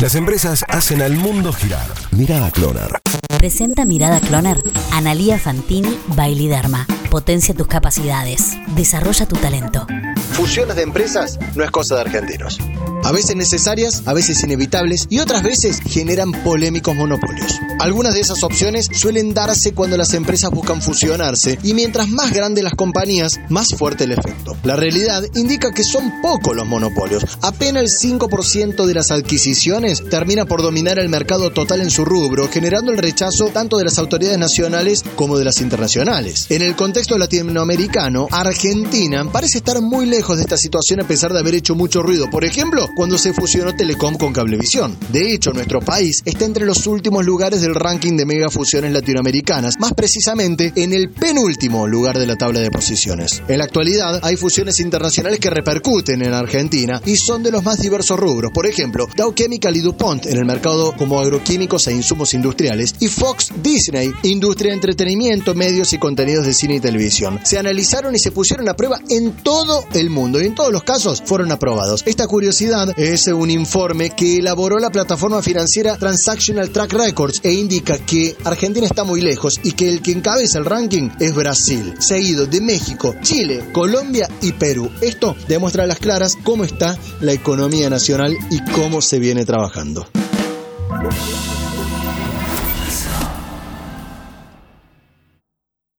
Las empresas hacen al mundo girar. Mirada Cloner. Presenta Mirada Cloner. Analía Fantini Bailiderma. Potencia tus capacidades. Desarrolla tu talento. Fusiones de empresas no es cosa de argentinos. A veces necesarias, a veces inevitables y otras veces generan polémicos monopolios. Algunas de esas opciones suelen darse cuando las empresas buscan fusionarse y mientras más grandes las compañías, más fuerte el efecto. La realidad indica que son pocos los monopolios. Apenas el 5% de las adquisiciones termina por dominar el mercado total en su rubro, generando el rechazo tanto de las autoridades nacionales como de las internacionales. En el contexto latinoamericano, Argentina parece estar muy lejos de esta situación a pesar de haber hecho mucho ruido. Por ejemplo, cuando se fusionó Telecom con Cablevisión. De hecho, nuestro país está entre los últimos lugares del ranking de megafusiones latinoamericanas, más precisamente en el penúltimo lugar de la tabla de posiciones. En la actualidad, hay fusiones internacionales que repercuten en Argentina y son de los más diversos rubros. Por ejemplo, Dow Chemical y DuPont en el mercado como agroquímicos e insumos industriales y Fox Disney, industria de entretenimiento, medios y contenidos de cine y Se analizaron y se pusieron a prueba en todo el mundo y en todos los casos fueron aprobados. Esta curiosidad es un informe que elaboró la plataforma financiera Transactional Track Records e indica que Argentina está muy lejos y que el que encabeza el ranking es Brasil, seguido de México, Chile, Colombia y Perú. Esto demuestra a las claras cómo está la economía nacional y cómo se viene trabajando.